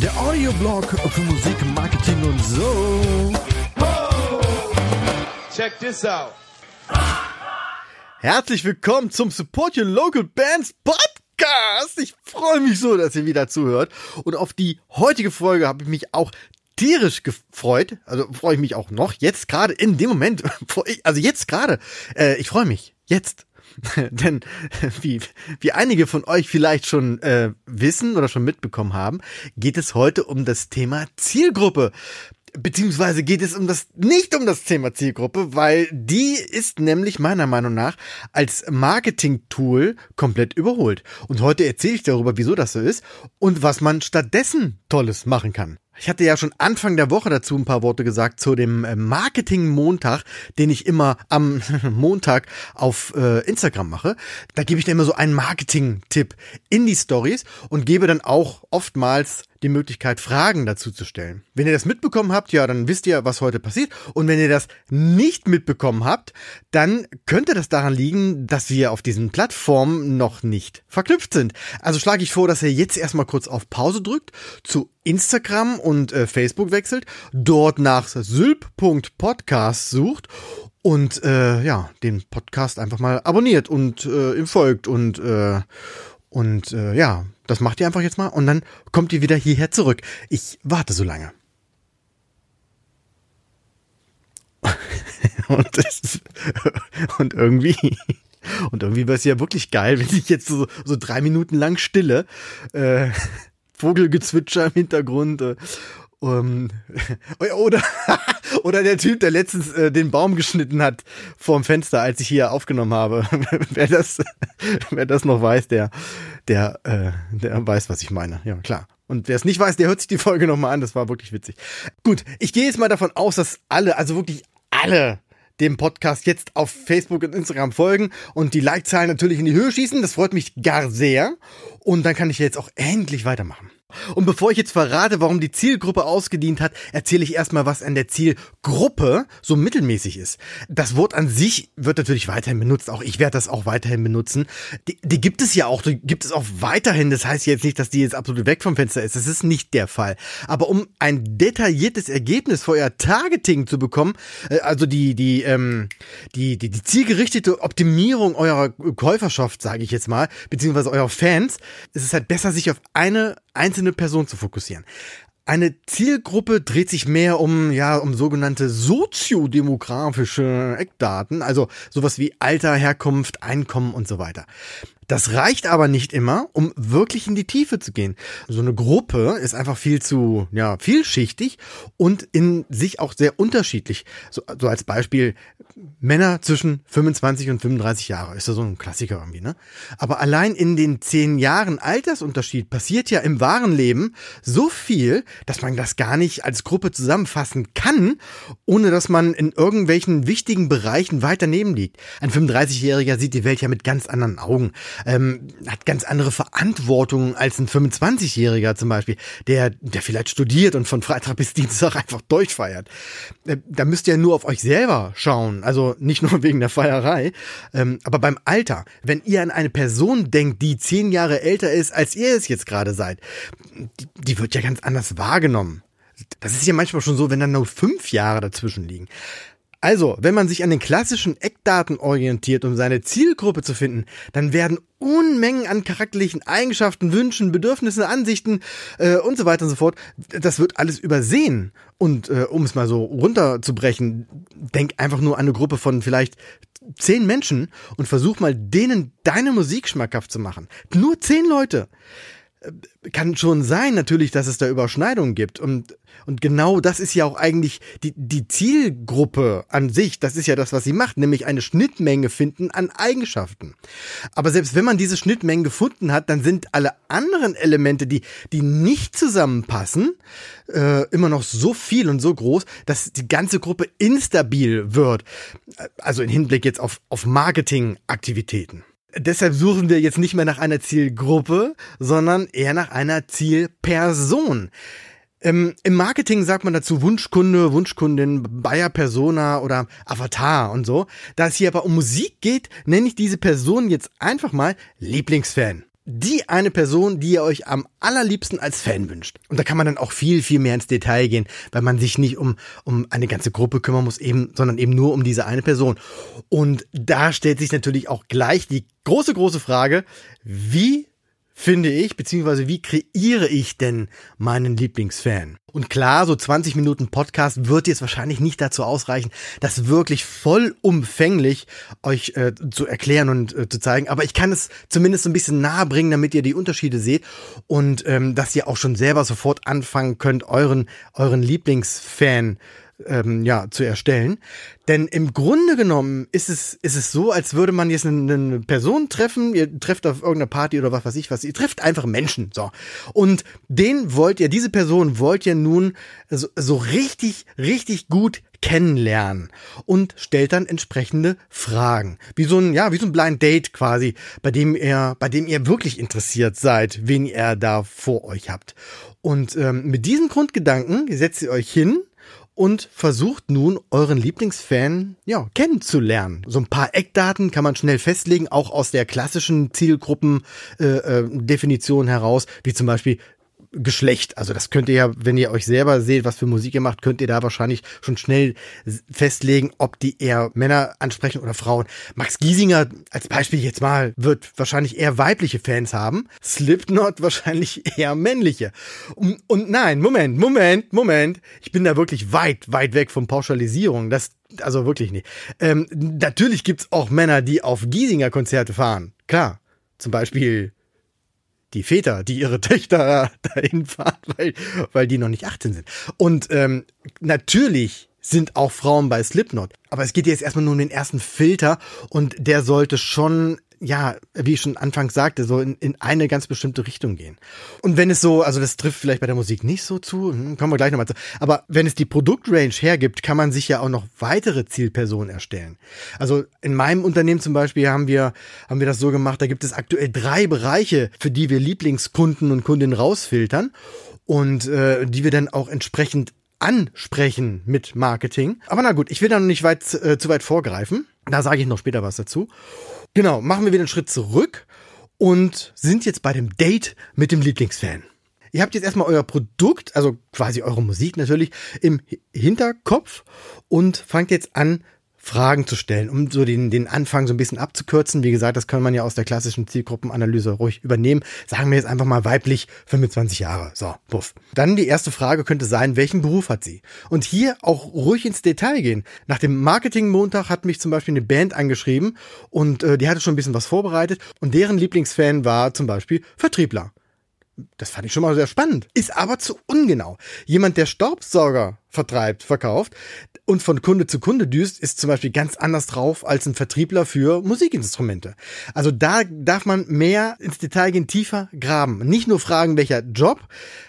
Der Audioblog für Musik, Marketing und so. Check this out. Herzlich willkommen zum Support Your Local Bands Podcast. Ich freue mich so, dass ihr wieder zuhört. Und auf die heutige Folge habe ich mich auch tierisch gefreut. Also freue ich mich auch noch. Jetzt gerade in dem Moment. Also jetzt gerade. Äh, ich freue mich. Jetzt. Denn wie, wie einige von euch vielleicht schon äh, wissen oder schon mitbekommen haben, geht es heute um das Thema Zielgruppe. Beziehungsweise geht es um das, nicht um das Thema Zielgruppe, weil die ist nämlich meiner Meinung nach als Marketing-Tool komplett überholt. Und heute erzähle ich darüber, wieso das so ist und was man stattdessen Tolles machen kann. Ich hatte ja schon Anfang der Woche dazu ein paar Worte gesagt zu dem äh, Marketing-Montag, den ich immer am Montag auf äh, Instagram mache. Da gebe ich dann immer so einen Marketing-Tipp in die Stories und gebe dann auch oftmals die Möglichkeit, Fragen dazu zu stellen. Wenn ihr das mitbekommen habt, ja, dann wisst ihr, was heute passiert. Und wenn ihr das nicht mitbekommen habt, dann könnte das daran liegen, dass wir auf diesen Plattformen noch nicht verknüpft sind. Also schlage ich vor, dass ihr jetzt erstmal kurz auf Pause drückt, zu Instagram und äh, Facebook wechselt, dort nach sylp.podcast sucht und äh, ja, den Podcast einfach mal abonniert und äh, ihm folgt und äh, und äh, ja, das macht ihr einfach jetzt mal und dann kommt ihr wieder hierher zurück. Ich warte so lange. und, das, und irgendwie und irgendwie wäre es ja wirklich geil, wenn ich jetzt so, so drei Minuten lang stille, äh, Vogelgezwitscher im Hintergrund äh, um, oder, oder der Typ, der letztens äh, den Baum geschnitten hat vorm Fenster, als ich hier aufgenommen habe. wer das, wer das noch weiß, der, der, äh, der weiß, was ich meine. Ja, klar. Und wer es nicht weiß, der hört sich die Folge nochmal an. Das war wirklich witzig. Gut, ich gehe jetzt mal davon aus, dass alle, also wirklich alle dem Podcast jetzt auf Facebook und Instagram folgen und die Like-Zahlen natürlich in die Höhe schießen. Das freut mich gar sehr. Und dann kann ich jetzt auch endlich weitermachen. Und bevor ich jetzt verrate, warum die Zielgruppe ausgedient hat, erzähle ich erstmal, was an der Zielgruppe so mittelmäßig ist. Das Wort an sich wird natürlich weiterhin benutzt. Auch ich werde das auch weiterhin benutzen. Die, die gibt es ja auch, die gibt es auch weiterhin. Das heißt jetzt nicht, dass die jetzt absolut weg vom Fenster ist. Das ist nicht der Fall. Aber um ein detailliertes Ergebnis für euer Targeting zu bekommen, äh, also die, die, ähm, die, die, die zielgerichtete Optimierung eurer Käuferschaft, sage ich jetzt mal, beziehungsweise eurer Fans, ist es halt besser, sich auf eine einzelne Person zu fokussieren. Eine Zielgruppe dreht sich mehr um, ja, um sogenannte soziodemografische Eckdaten, also sowas wie Alter, Herkunft, Einkommen und so weiter. Das reicht aber nicht immer, um wirklich in die Tiefe zu gehen. So eine Gruppe ist einfach viel zu, ja, vielschichtig und in sich auch sehr unterschiedlich. So, so als Beispiel Männer zwischen 25 und 35 Jahre ist ja so ein Klassiker irgendwie, ne? Aber allein in den zehn Jahren Altersunterschied passiert ja im wahren Leben so viel, dass man das gar nicht als Gruppe zusammenfassen kann, ohne dass man in irgendwelchen wichtigen Bereichen weiter neben liegt. Ein 35-Jähriger sieht die Welt ja mit ganz anderen Augen ähm, hat ganz andere Verantwortung als ein 25-Jähriger zum Beispiel, der, der vielleicht studiert und von Freitag bis Dienstag einfach durchfeiert. Äh, da müsst ihr nur auf euch selber schauen, also nicht nur wegen der Feierei, ähm, aber beim Alter, wenn ihr an eine Person denkt, die zehn Jahre älter ist, als ihr es jetzt gerade seid, die, die wird ja ganz anders wahrgenommen. Das ist ja manchmal schon so, wenn dann nur fünf Jahre dazwischen liegen. Also, wenn man sich an den klassischen Eckdaten orientiert, um seine Zielgruppe zu finden, dann werden Unmengen an charakterlichen Eigenschaften, Wünschen, Bedürfnissen, Ansichten äh, und so weiter und so fort. Das wird alles übersehen. Und äh, um es mal so runterzubrechen, denk einfach nur an eine Gruppe von vielleicht zehn Menschen und versuch mal denen deine Musik schmackhaft zu machen. Nur zehn Leute kann schon sein, natürlich, dass es da Überschneidungen gibt. Und, und genau das ist ja auch eigentlich die, die Zielgruppe an sich. Das ist ja das, was sie macht, nämlich eine Schnittmenge finden an Eigenschaften. Aber selbst wenn man diese Schnittmengen gefunden hat, dann sind alle anderen Elemente, die, die nicht zusammenpassen, äh, immer noch so viel und so groß, dass die ganze Gruppe instabil wird. Also im Hinblick jetzt auf, auf Marketingaktivitäten. Deshalb suchen wir jetzt nicht mehr nach einer Zielgruppe, sondern eher nach einer Zielperson. Ähm, Im Marketing sagt man dazu Wunschkunde, Wunschkundin, Bayer Persona oder Avatar und so. Da es hier aber um Musik geht, nenne ich diese Person jetzt einfach mal Lieblingsfan die eine Person, die ihr euch am allerliebsten als Fan wünscht. Und da kann man dann auch viel, viel mehr ins Detail gehen, weil man sich nicht um, um eine ganze Gruppe kümmern muss, eben, sondern eben nur um diese eine Person. Und da stellt sich natürlich auch gleich die große, große Frage, wie finde ich, beziehungsweise wie kreiere ich denn meinen Lieblingsfan? Und klar, so 20 Minuten Podcast wird jetzt wahrscheinlich nicht dazu ausreichen, das wirklich vollumfänglich euch äh, zu erklären und äh, zu zeigen. Aber ich kann es zumindest ein bisschen nahe bringen, damit ihr die Unterschiede seht und ähm, dass ihr auch schon selber sofort anfangen könnt, euren, euren Lieblingsfan ähm, ja, zu erstellen. Denn im Grunde genommen ist es, ist es so, als würde man jetzt eine, eine Person treffen, ihr trefft auf irgendeiner Party oder was weiß ich was, ihr trefft einfach Menschen, so. Und den wollt ihr, diese Person wollt ihr nun so, so richtig, richtig gut kennenlernen und stellt dann entsprechende Fragen. Wie so ein, ja, wie so ein Blind Date quasi, bei dem ihr, bei dem ihr wirklich interessiert seid, wen ihr da vor euch habt. Und ähm, mit diesem Grundgedanken setzt ihr euch hin und versucht nun euren Lieblingsfan ja, kennenzulernen. So ein paar Eckdaten kann man schnell festlegen, auch aus der klassischen Zielgruppendefinition äh, äh, heraus, wie zum Beispiel Geschlecht. Also das könnt ihr ja, wenn ihr euch selber seht, was für Musik ihr macht, könnt ihr da wahrscheinlich schon schnell festlegen, ob die eher Männer ansprechen oder Frauen. Max Giesinger als Beispiel jetzt mal wird wahrscheinlich eher weibliche Fans haben. Slipknot wahrscheinlich eher männliche. Und, und nein, Moment, Moment, Moment. Ich bin da wirklich weit, weit weg von Pauschalisierung. Das, also wirklich nicht. Ähm, natürlich gibt's auch Männer, die auf Giesinger Konzerte fahren. Klar. Zum Beispiel die Väter, die ihre Töchter dahin fahren, weil, weil die noch nicht 18 sind. Und ähm, natürlich sind auch Frauen bei Slipknot. Aber es geht jetzt erstmal nur um den ersten Filter und der sollte schon ja, wie ich schon anfangs sagte, so in, in eine ganz bestimmte Richtung gehen. Und wenn es so, also das trifft vielleicht bei der Musik nicht so zu, hm, kommen wir gleich nochmal zu, aber wenn es die Produktrange hergibt, kann man sich ja auch noch weitere Zielpersonen erstellen. Also in meinem Unternehmen zum Beispiel haben wir, haben wir das so gemacht, da gibt es aktuell drei Bereiche, für die wir Lieblingskunden und Kundinnen rausfiltern und äh, die wir dann auch entsprechend ansprechen mit Marketing. Aber na gut, ich will da noch nicht weit, äh, zu weit vorgreifen. Da sage ich noch später was dazu. Genau, machen wir wieder einen Schritt zurück und sind jetzt bei dem Date mit dem Lieblingsfan. Ihr habt jetzt erstmal euer Produkt, also quasi eure Musik natürlich, im Hinterkopf und fangt jetzt an, Fragen zu stellen, um so den, den Anfang so ein bisschen abzukürzen. Wie gesagt, das kann man ja aus der klassischen Zielgruppenanalyse ruhig übernehmen. Sagen wir jetzt einfach mal weiblich 25 Jahre. So, puff. Dann die erste Frage könnte sein, welchen Beruf hat sie? Und hier auch ruhig ins Detail gehen. Nach dem Marketing-Montag hat mich zum Beispiel eine Band angeschrieben und äh, die hatte schon ein bisschen was vorbereitet und deren Lieblingsfan war zum Beispiel Vertriebler. Das fand ich schon mal sehr spannend. Ist aber zu ungenau. Jemand, der Staubsauger vertreibt, verkauft und von Kunde zu Kunde düst, ist zum Beispiel ganz anders drauf als ein Vertriebler für Musikinstrumente. Also da darf man mehr ins Detail gehen, tiefer graben. Nicht nur fragen, welcher Job,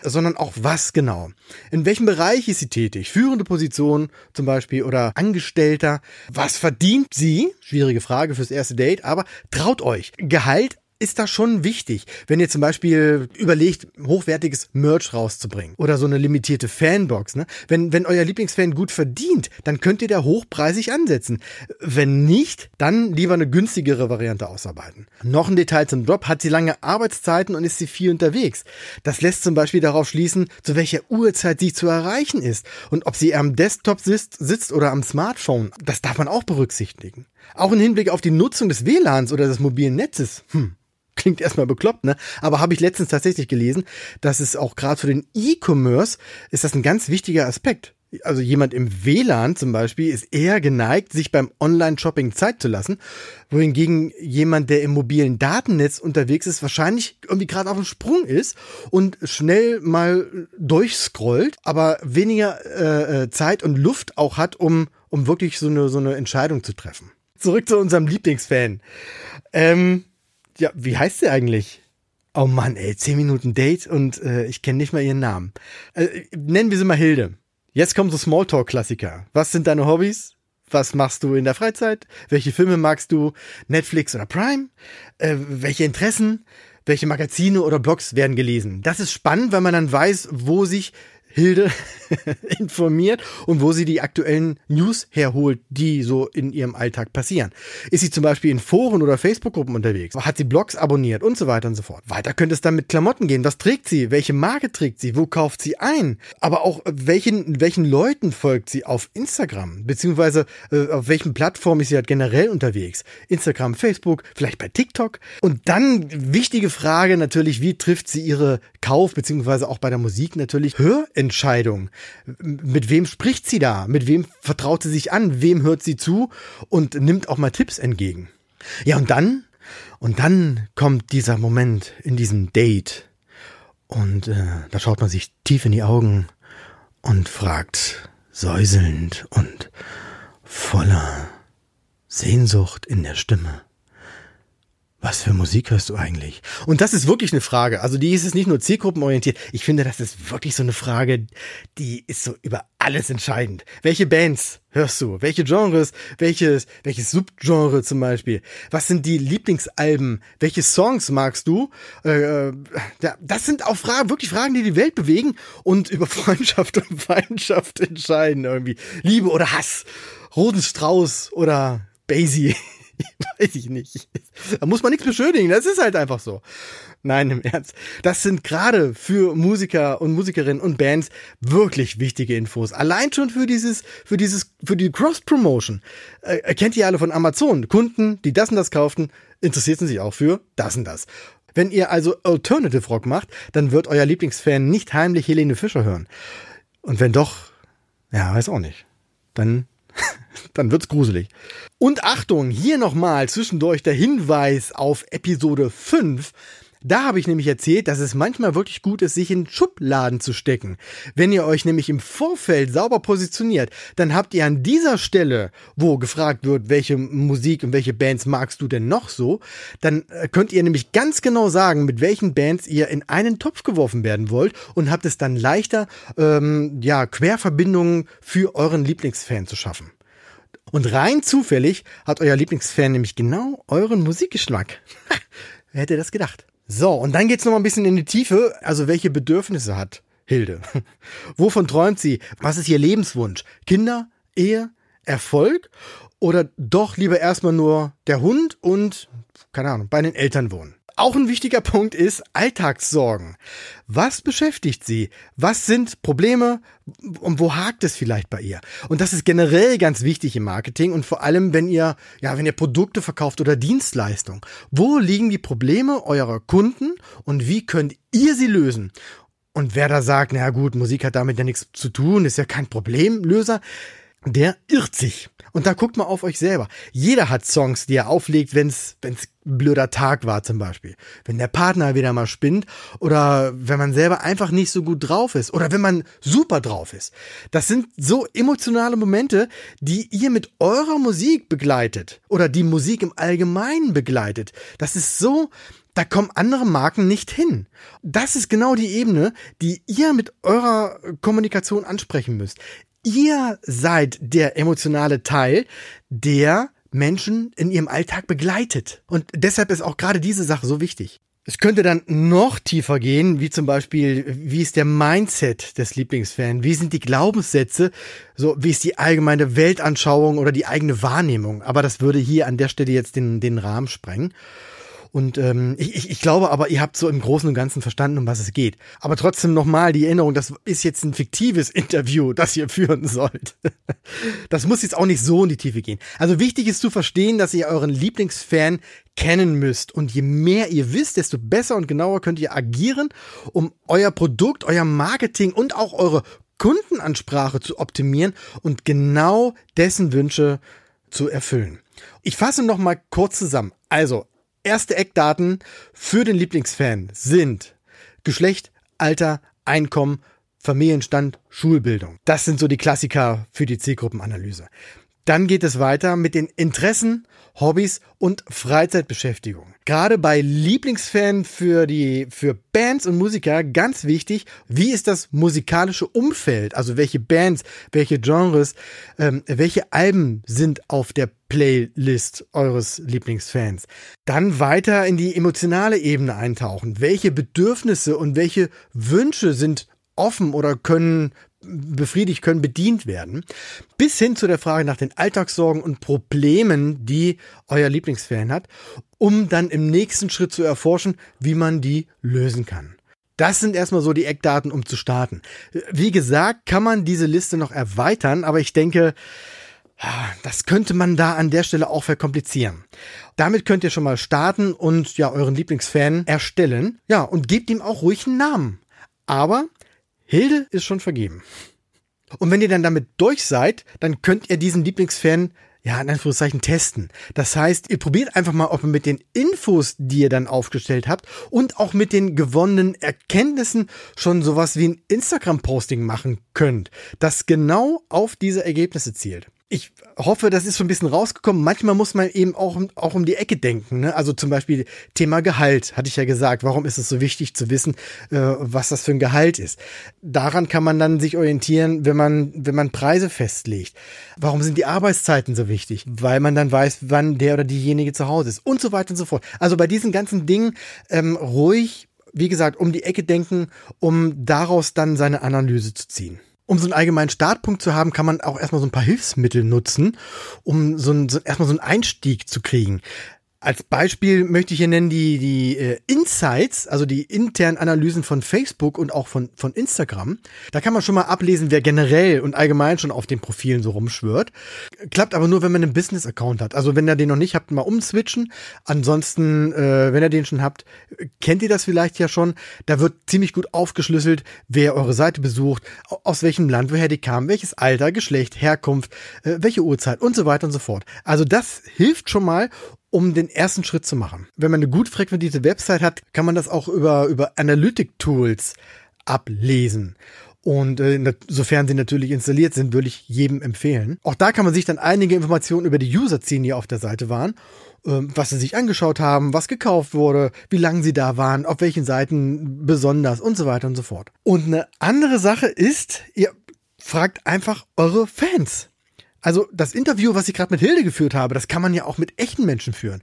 sondern auch was genau. In welchem Bereich ist sie tätig? Führende Position zum Beispiel oder Angestellter? Was verdient sie? Schwierige Frage fürs erste Date, aber traut euch. Gehalt ist das schon wichtig, wenn ihr zum Beispiel überlegt, hochwertiges Merch rauszubringen oder so eine limitierte Fanbox. Ne? Wenn, wenn euer Lieblingsfan gut verdient, dann könnt ihr da hochpreisig ansetzen. Wenn nicht, dann lieber eine günstigere Variante ausarbeiten. Noch ein Detail zum Job. Hat sie lange Arbeitszeiten und ist sie viel unterwegs? Das lässt zum Beispiel darauf schließen, zu welcher Uhrzeit sie zu erreichen ist und ob sie am Desktop sitzt, sitzt oder am Smartphone. Das darf man auch berücksichtigen. Auch im Hinblick auf die Nutzung des WLANs oder des mobilen Netzes. Hm, klingt erstmal bekloppt, ne? Aber habe ich letztens tatsächlich gelesen, dass es auch gerade für den E-Commerce ist das ein ganz wichtiger Aspekt. Also jemand im WLAN zum Beispiel ist eher geneigt, sich beim Online-Shopping Zeit zu lassen, wohingegen jemand, der im mobilen Datennetz unterwegs ist, wahrscheinlich irgendwie gerade auf dem Sprung ist und schnell mal durchscrollt, aber weniger äh, äh Zeit und Luft auch hat, um, um wirklich so eine, so eine Entscheidung zu treffen. Zurück zu unserem Lieblingsfan. Ähm, ja, wie heißt sie eigentlich? Oh Mann, ey, zehn Minuten Date und äh, ich kenne nicht mal ihren Namen. Äh, nennen wir sie mal Hilde. Jetzt kommt so Smalltalk-Klassiker. Was sind deine Hobbys? Was machst du in der Freizeit? Welche Filme magst du? Netflix oder Prime? Äh, welche Interessen? Welche Magazine oder Blogs werden gelesen? Das ist spannend, weil man dann weiß, wo sich Hilde informiert und wo sie die aktuellen News herholt, die so in ihrem Alltag passieren. Ist sie zum Beispiel in Foren oder Facebook-Gruppen unterwegs? Hat sie Blogs abonniert und so weiter und so fort. Weiter könnte es dann mit Klamotten gehen. Was trägt sie? Welche Marke trägt sie? Wo kauft sie ein? Aber auch welchen, welchen Leuten folgt sie auf Instagram? Beziehungsweise äh, auf welchen Plattformen ist sie halt generell unterwegs? Instagram, Facebook, vielleicht bei TikTok? Und dann wichtige Frage natürlich, wie trifft sie ihre Kauf, beziehungsweise auch bei der Musik natürlich Hörentscheidung? Mit wem spricht sie da? Mit wem vertraut sie sich an? Wem hört sie zu? Und nimmt auch mal Tipps entgegen. Ja, und dann, und dann kommt dieser Moment in diesem Date. Und äh, da schaut man sich tief in die Augen und fragt säuselnd und voller Sehnsucht in der Stimme. Was für Musik hörst du eigentlich? Und das ist wirklich eine Frage. Also die ist es nicht nur zielgruppenorientiert. Ich finde, das ist wirklich so eine Frage, die ist so über alles entscheidend. Welche Bands hörst du? Welche Genres? Welches, welches Subgenre zum Beispiel? Was sind die Lieblingsalben? Welche Songs magst du? Äh, das sind auch Fragen, wirklich Fragen, die die Welt bewegen und über Freundschaft und Feindschaft entscheiden irgendwie. Liebe oder Hass? Rosenstrauß oder Basie? Weiß ich nicht. Da muss man nichts beschönigen, das ist halt einfach so. Nein, im Ernst. Das sind gerade für Musiker und Musikerinnen und Bands wirklich wichtige Infos. Allein schon für dieses, für dieses, für die Cross-Promotion. Äh, kennt ihr alle von Amazon. Kunden, die das und das kauften, interessierten sich auch für das und das. Wenn ihr also Alternative Rock macht, dann wird euer Lieblingsfan nicht heimlich Helene Fischer hören. Und wenn doch, ja, weiß auch nicht. Dann dann wird's gruselig. Und Achtung, hier nochmal zwischendurch der Hinweis auf Episode 5. Da habe ich nämlich erzählt, dass es manchmal wirklich gut ist, sich in Schubladen zu stecken. Wenn ihr euch nämlich im Vorfeld sauber positioniert, dann habt ihr an dieser Stelle, wo gefragt wird, welche Musik und welche Bands magst du denn noch so, dann äh, könnt ihr nämlich ganz genau sagen, mit welchen Bands ihr in einen Topf geworfen werden wollt und habt es dann leichter, ähm, ja, Querverbindungen für euren Lieblingsfan zu schaffen. Und rein zufällig hat euer Lieblingsfan nämlich genau euren Musikgeschmack. Wer hätte das gedacht? So, und dann geht's noch mal ein bisschen in die Tiefe. Also, welche Bedürfnisse hat Hilde? Wovon träumt sie? Was ist ihr Lebenswunsch? Kinder, Ehe, Erfolg? Oder doch lieber erstmal nur der Hund und, keine Ahnung, bei den Eltern wohnen? Auch ein wichtiger Punkt ist Alltagssorgen. Was beschäftigt sie? Was sind Probleme und wo hakt es vielleicht bei ihr? Und das ist generell ganz wichtig im Marketing und vor allem, wenn ihr, ja, wenn ihr Produkte verkauft oder Dienstleistungen. Wo liegen die Probleme eurer Kunden und wie könnt ihr sie lösen? Und wer da sagt, na gut, Musik hat damit ja nichts zu tun, ist ja kein Problemlöser, der irrt sich. Und da guckt mal auf euch selber. Jeder hat Songs, die er auflegt, wenn es ein blöder Tag war zum Beispiel. Wenn der Partner wieder mal spinnt oder wenn man selber einfach nicht so gut drauf ist oder wenn man super drauf ist. Das sind so emotionale Momente, die ihr mit eurer Musik begleitet oder die Musik im Allgemeinen begleitet. Das ist so, da kommen andere Marken nicht hin. Das ist genau die Ebene, die ihr mit eurer Kommunikation ansprechen müsst. Ihr seid der emotionale Teil, der Menschen in ihrem Alltag begleitet. Und deshalb ist auch gerade diese Sache so wichtig. Es könnte dann noch tiefer gehen, wie zum Beispiel, wie ist der Mindset des Lieblingsfans? Wie sind die Glaubenssätze? So, wie ist die allgemeine Weltanschauung oder die eigene Wahrnehmung? Aber das würde hier an der Stelle jetzt den, den Rahmen sprengen. Und ähm, ich, ich, ich glaube aber, ihr habt so im Großen und Ganzen verstanden, um was es geht. Aber trotzdem nochmal die Erinnerung, das ist jetzt ein fiktives Interview, das ihr führen sollt. das muss jetzt auch nicht so in die Tiefe gehen. Also wichtig ist zu verstehen, dass ihr euren Lieblingsfan kennen müsst. Und je mehr ihr wisst, desto besser und genauer könnt ihr agieren, um euer Produkt, euer Marketing und auch eure Kundenansprache zu optimieren und genau dessen Wünsche zu erfüllen. Ich fasse noch mal kurz zusammen. Also, Erste Eckdaten für den Lieblingsfan sind Geschlecht, Alter, Einkommen, Familienstand, Schulbildung. Das sind so die Klassiker für die Zielgruppenanalyse. Dann geht es weiter mit den Interessen, Hobbys und Freizeitbeschäftigung. Gerade bei Lieblingsfan für die, für Bands und Musiker ganz wichtig, wie ist das musikalische Umfeld? Also welche Bands, welche Genres, ähm, welche Alben sind auf der Playlist eures Lieblingsfans? Dann weiter in die emotionale Ebene eintauchen. Welche Bedürfnisse und welche Wünsche sind offen oder können befriedigt, können bedient werden. Bis hin zu der Frage nach den Alltagssorgen und Problemen, die euer Lieblingsfan hat, um dann im nächsten Schritt zu erforschen, wie man die lösen kann. Das sind erstmal so die Eckdaten, um zu starten. Wie gesagt, kann man diese Liste noch erweitern, aber ich denke, das könnte man da an der Stelle auch verkomplizieren. Damit könnt ihr schon mal starten und ja euren Lieblingsfan erstellen. Ja, und gebt ihm auch ruhig einen Namen. Aber Hilde ist schon vergeben. Und wenn ihr dann damit durch seid, dann könnt ihr diesen Lieblingsfan ja, in Anführungszeichen testen. Das heißt, ihr probiert einfach mal, ob ihr mit den Infos, die ihr dann aufgestellt habt und auch mit den gewonnenen Erkenntnissen schon sowas wie ein Instagram-Posting machen könnt, das genau auf diese Ergebnisse zielt ich hoffe, das ist schon ein bisschen rausgekommen. Manchmal muss man eben auch, auch um die Ecke denken. Ne? Also zum Beispiel Thema Gehalt, hatte ich ja gesagt. Warum ist es so wichtig zu wissen, äh, was das für ein Gehalt ist? Daran kann man dann sich orientieren, wenn man, wenn man Preise festlegt. Warum sind die Arbeitszeiten so wichtig? Weil man dann weiß, wann der oder diejenige zu Hause ist und so weiter und so fort. Also bei diesen ganzen Dingen ähm, ruhig, wie gesagt, um die Ecke denken, um daraus dann seine Analyse zu ziehen um so einen allgemeinen Startpunkt zu haben, kann man auch erstmal so ein paar Hilfsmittel nutzen, um so, ein, so erstmal so einen Einstieg zu kriegen. Als Beispiel möchte ich hier nennen die, die äh, Insights, also die internen Analysen von Facebook und auch von, von Instagram. Da kann man schon mal ablesen, wer generell und allgemein schon auf den Profilen so rumschwört. Klappt aber nur, wenn man einen Business-Account hat. Also wenn ihr den noch nicht habt, mal umswitchen. Ansonsten, äh, wenn ihr den schon habt, kennt ihr das vielleicht ja schon. Da wird ziemlich gut aufgeschlüsselt, wer eure Seite besucht, aus welchem Land, woher die kam, welches Alter, Geschlecht, Herkunft, äh, welche Uhrzeit und so weiter und so fort. Also das hilft schon mal, um den ersten Schritt zu machen. Wenn man eine gut frequentierte Website hat, kann man das auch über, über Analytic-Tools ablesen. Und äh, sofern sie natürlich installiert sind, würde ich jedem empfehlen. Auch da kann man sich dann einige Informationen über die User ziehen, die auf der Seite waren, äh, was sie sich angeschaut haben, was gekauft wurde, wie lange sie da waren, auf welchen Seiten besonders und so weiter und so fort. Und eine andere Sache ist, ihr fragt einfach eure Fans. Also das Interview, was ich gerade mit Hilde geführt habe, das kann man ja auch mit echten Menschen führen.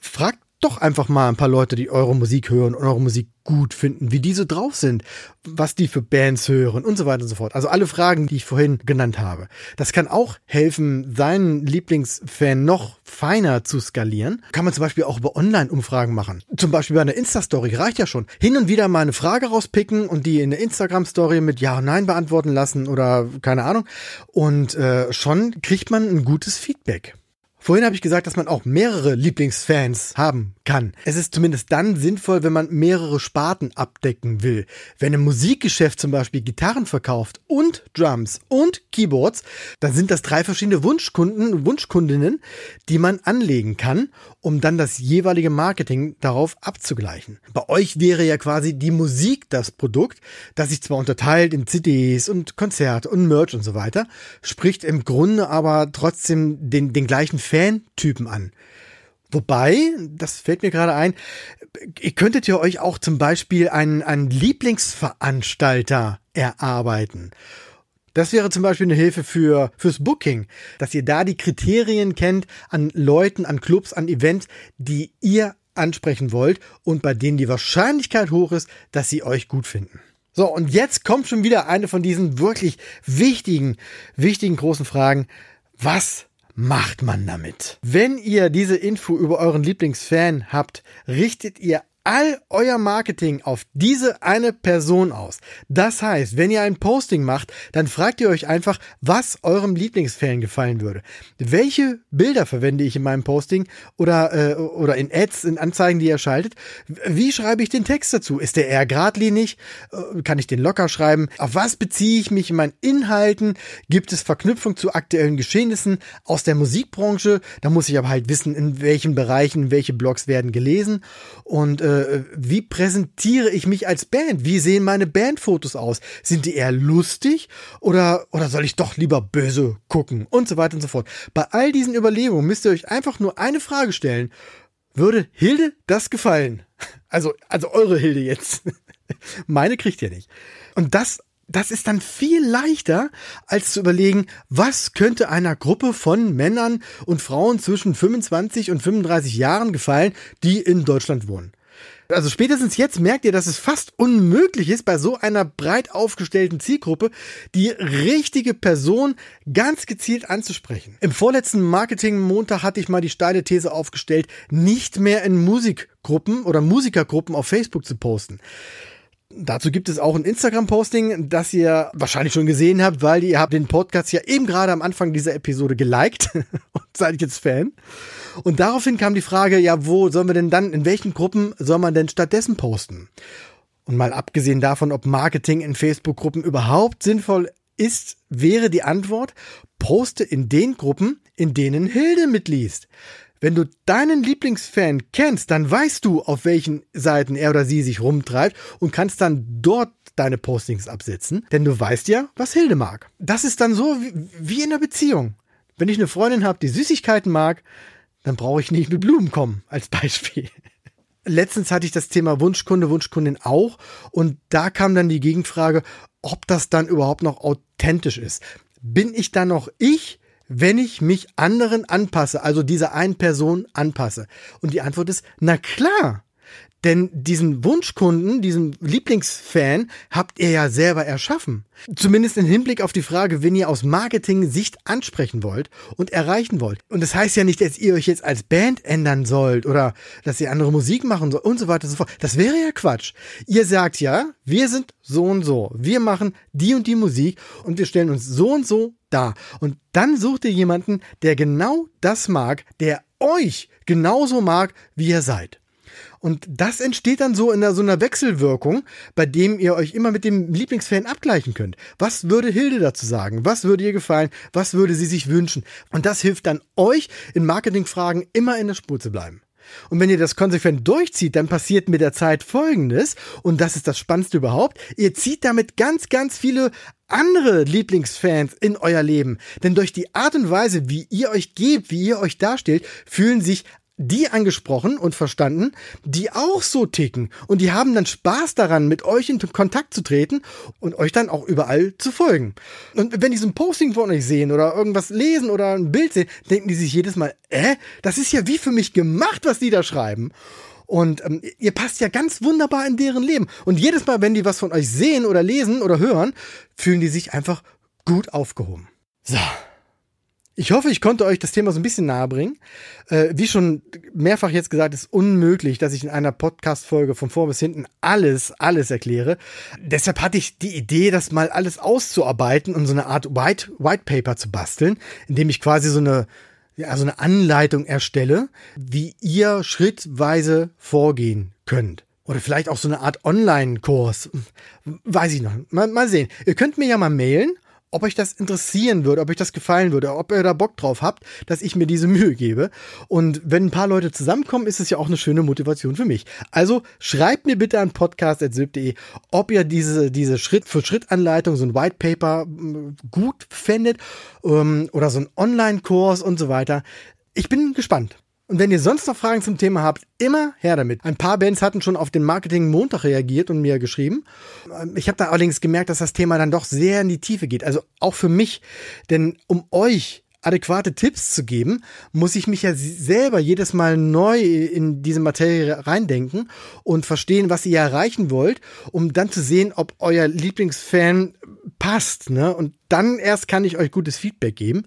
Fragt doch einfach mal ein paar Leute, die eure Musik hören und eure Musik gut finden, wie diese drauf sind, was die für Bands hören und so weiter und so fort. Also alle Fragen, die ich vorhin genannt habe. Das kann auch helfen, seinen Lieblingsfan noch feiner zu skalieren. Kann man zum Beispiel auch über Online-Umfragen machen. Zum Beispiel bei einer Insta-Story reicht ja schon. Hin und wieder mal eine Frage rauspicken und die in der Instagram-Story mit Ja und Nein beantworten lassen oder keine Ahnung. Und äh, schon kriegt man ein gutes Feedback. Vorhin habe ich gesagt, dass man auch mehrere Lieblingsfans haben kann. Es ist zumindest dann sinnvoll, wenn man mehrere Sparten abdecken will. Wenn ein Musikgeschäft zum Beispiel Gitarren verkauft und Drums und Keyboards, dann sind das drei verschiedene Wunschkunden, Wunschkundinnen, die man anlegen kann, um dann das jeweilige Marketing darauf abzugleichen. Bei euch wäre ja quasi die Musik das Produkt, das sich zwar unterteilt in CDs und Konzerte und Merch und so weiter, spricht im Grunde aber trotzdem den, den gleichen Fantypen an. Wobei, das fällt mir gerade ein, ihr könntet ja euch auch zum Beispiel einen, einen Lieblingsveranstalter erarbeiten. Das wäre zum Beispiel eine Hilfe für, fürs Booking, dass ihr da die Kriterien kennt an Leuten, an Clubs, an Events, die ihr ansprechen wollt und bei denen die Wahrscheinlichkeit hoch ist, dass sie euch gut finden. So, und jetzt kommt schon wieder eine von diesen wirklich wichtigen, wichtigen großen Fragen. Was macht man damit? Wenn ihr diese Info über euren Lieblingsfan habt, richtet ihr all euer Marketing auf diese eine Person aus. Das heißt, wenn ihr ein Posting macht, dann fragt ihr euch einfach, was eurem Lieblingsfan gefallen würde. Welche Bilder verwende ich in meinem Posting oder, äh, oder in Ads, in Anzeigen, die ihr schaltet? Wie schreibe ich den Text dazu? Ist der eher geradlinig? Äh, kann ich den locker schreiben? Auf was beziehe ich mich in meinen Inhalten? Gibt es Verknüpfung zu aktuellen Geschehnissen aus der Musikbranche? Da muss ich aber halt wissen, in welchen Bereichen welche Blogs werden gelesen und äh, äh, wie präsentiere ich mich als Band? Wie sehen meine Bandfotos aus? Sind die eher lustig oder, oder soll ich doch lieber böse gucken? Und so weiter und so fort. Bei all diesen Überlegungen müsst ihr euch einfach nur eine Frage stellen. Würde Hilde das gefallen? Also, also eure Hilde jetzt. Meine kriegt ihr nicht. Und das das ist dann viel leichter, als zu überlegen, was könnte einer Gruppe von Männern und Frauen zwischen 25 und 35 Jahren gefallen, die in Deutschland wohnen. Also spätestens jetzt merkt ihr, dass es fast unmöglich ist, bei so einer breit aufgestellten Zielgruppe die richtige Person ganz gezielt anzusprechen. Im vorletzten Marketing-Montag hatte ich mal die steile These aufgestellt, nicht mehr in Musikgruppen oder Musikergruppen auf Facebook zu posten. Dazu gibt es auch ein Instagram-Posting, das ihr wahrscheinlich schon gesehen habt, weil ihr habt den Podcast ja eben gerade am Anfang dieser Episode geliked und seid jetzt Fan. Und daraufhin kam die Frage, ja, wo sollen wir denn dann, in welchen Gruppen soll man denn stattdessen posten? Und mal abgesehen davon, ob Marketing in Facebook-Gruppen überhaupt sinnvoll ist, wäre die Antwort, poste in den Gruppen, in denen Hilde mitliest. Wenn du deinen Lieblingsfan kennst, dann weißt du, auf welchen Seiten er oder sie sich rumtreibt und kannst dann dort deine Postings absetzen, denn du weißt ja, was Hilde mag. Das ist dann so wie, in einer Beziehung. Wenn ich eine Freundin habe, die Süßigkeiten mag, dann brauche ich nicht mit Blumen kommen, als Beispiel. Letztens hatte ich das Thema Wunschkunde, Wunschkundin auch und da kam dann die Gegenfrage, ob das dann überhaupt noch authentisch ist. Bin ich dann noch ich, wenn ich mich anderen anpasse, also dieser einen Person anpasse? Und die Antwort ist, na klar. Denn diesen Wunschkunden, diesen Lieblingsfan habt ihr ja selber erschaffen. Zumindest im Hinblick auf die Frage, wen ihr aus Marketing-Sicht ansprechen wollt und erreichen wollt. Und das heißt ja nicht, dass ihr euch jetzt als Band ändern sollt oder dass ihr andere Musik machen sollt und so weiter und so fort. Das wäre ja Quatsch. Ihr sagt ja, wir sind so und so. Wir machen die und die Musik und wir stellen uns so und so dar. Und dann sucht ihr jemanden, der genau das mag, der euch genauso mag, wie ihr seid. Und das entsteht dann so in so einer Wechselwirkung, bei dem ihr euch immer mit dem Lieblingsfan abgleichen könnt. Was würde Hilde dazu sagen? Was würde ihr gefallen? Was würde sie sich wünschen? Und das hilft dann euch in Marketingfragen immer in der Spur zu bleiben. Und wenn ihr das konsequent durchzieht, dann passiert mit der Zeit Folgendes, und das ist das Spannendste überhaupt, ihr zieht damit ganz, ganz viele andere Lieblingsfans in euer Leben. Denn durch die Art und Weise, wie ihr euch gebt, wie ihr euch darstellt, fühlen sich die angesprochen und verstanden, die auch so ticken. Und die haben dann Spaß daran, mit euch in Kontakt zu treten und euch dann auch überall zu folgen. Und wenn die so ein Posting von euch sehen oder irgendwas lesen oder ein Bild sehen, denken die sich jedes Mal, äh, das ist ja wie für mich gemacht, was die da schreiben. Und ähm, ihr passt ja ganz wunderbar in deren Leben. Und jedes Mal, wenn die was von euch sehen oder lesen oder hören, fühlen die sich einfach gut aufgehoben. So. Ich hoffe, ich konnte euch das Thema so ein bisschen nahe bringen. Äh, wie schon mehrfach jetzt gesagt, ist unmöglich, dass ich in einer Podcast-Folge von vor bis hinten alles, alles erkläre. Deshalb hatte ich die Idee, das mal alles auszuarbeiten und so eine Art White, White Paper zu basteln, indem ich quasi so eine, ja, so eine Anleitung erstelle, wie ihr schrittweise vorgehen könnt. Oder vielleicht auch so eine Art Online-Kurs. Weiß ich noch. Mal, mal sehen. Ihr könnt mir ja mal mailen ob euch das interessieren würde, ob euch das gefallen würde, ob ihr da Bock drauf habt, dass ich mir diese Mühe gebe. Und wenn ein paar Leute zusammenkommen, ist es ja auch eine schöne Motivation für mich. Also schreibt mir bitte an podcast.sylp.de, ob ihr diese, diese Schritt-für-Schritt-Anleitung, so ein White Paper gut fändet ähm, oder so ein Online-Kurs und so weiter. Ich bin gespannt. Und wenn ihr sonst noch Fragen zum Thema habt, immer her damit. Ein paar Bands hatten schon auf den Marketing Montag reagiert und mir geschrieben. Ich habe da allerdings gemerkt, dass das Thema dann doch sehr in die Tiefe geht. Also auch für mich. Denn um euch adäquate Tipps zu geben, muss ich mich ja selber jedes Mal neu in diese Materie reindenken und verstehen, was ihr erreichen wollt, um dann zu sehen, ob euer Lieblingsfan passt. Ne? Und dann erst kann ich euch gutes Feedback geben.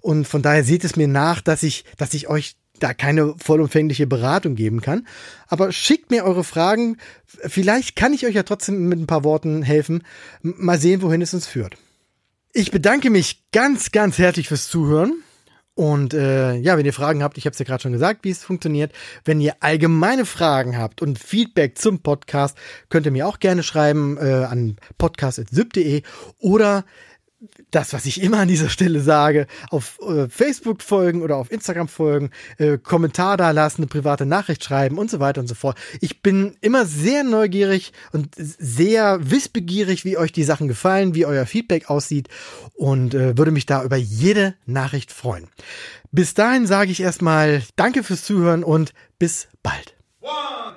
Und von daher seht es mir nach, dass ich, dass ich euch da keine vollumfängliche Beratung geben kann. Aber schickt mir eure Fragen. Vielleicht kann ich euch ja trotzdem mit ein paar Worten helfen. Mal sehen, wohin es uns führt. Ich bedanke mich ganz, ganz herzlich fürs Zuhören. Und äh, ja, wenn ihr Fragen habt, ich habe es ja gerade schon gesagt, wie es funktioniert. Wenn ihr allgemeine Fragen habt und Feedback zum Podcast, könnt ihr mir auch gerne schreiben äh, an podcast.syb.de oder das, was ich immer an dieser Stelle sage, auf äh, Facebook folgen oder auf Instagram folgen, äh, Kommentar da lassen, eine private Nachricht schreiben und so weiter und so fort. Ich bin immer sehr neugierig und sehr wissbegierig, wie euch die Sachen gefallen, wie euer Feedback aussieht und äh, würde mich da über jede Nachricht freuen. Bis dahin sage ich erstmal Danke fürs Zuhören und bis bald. One,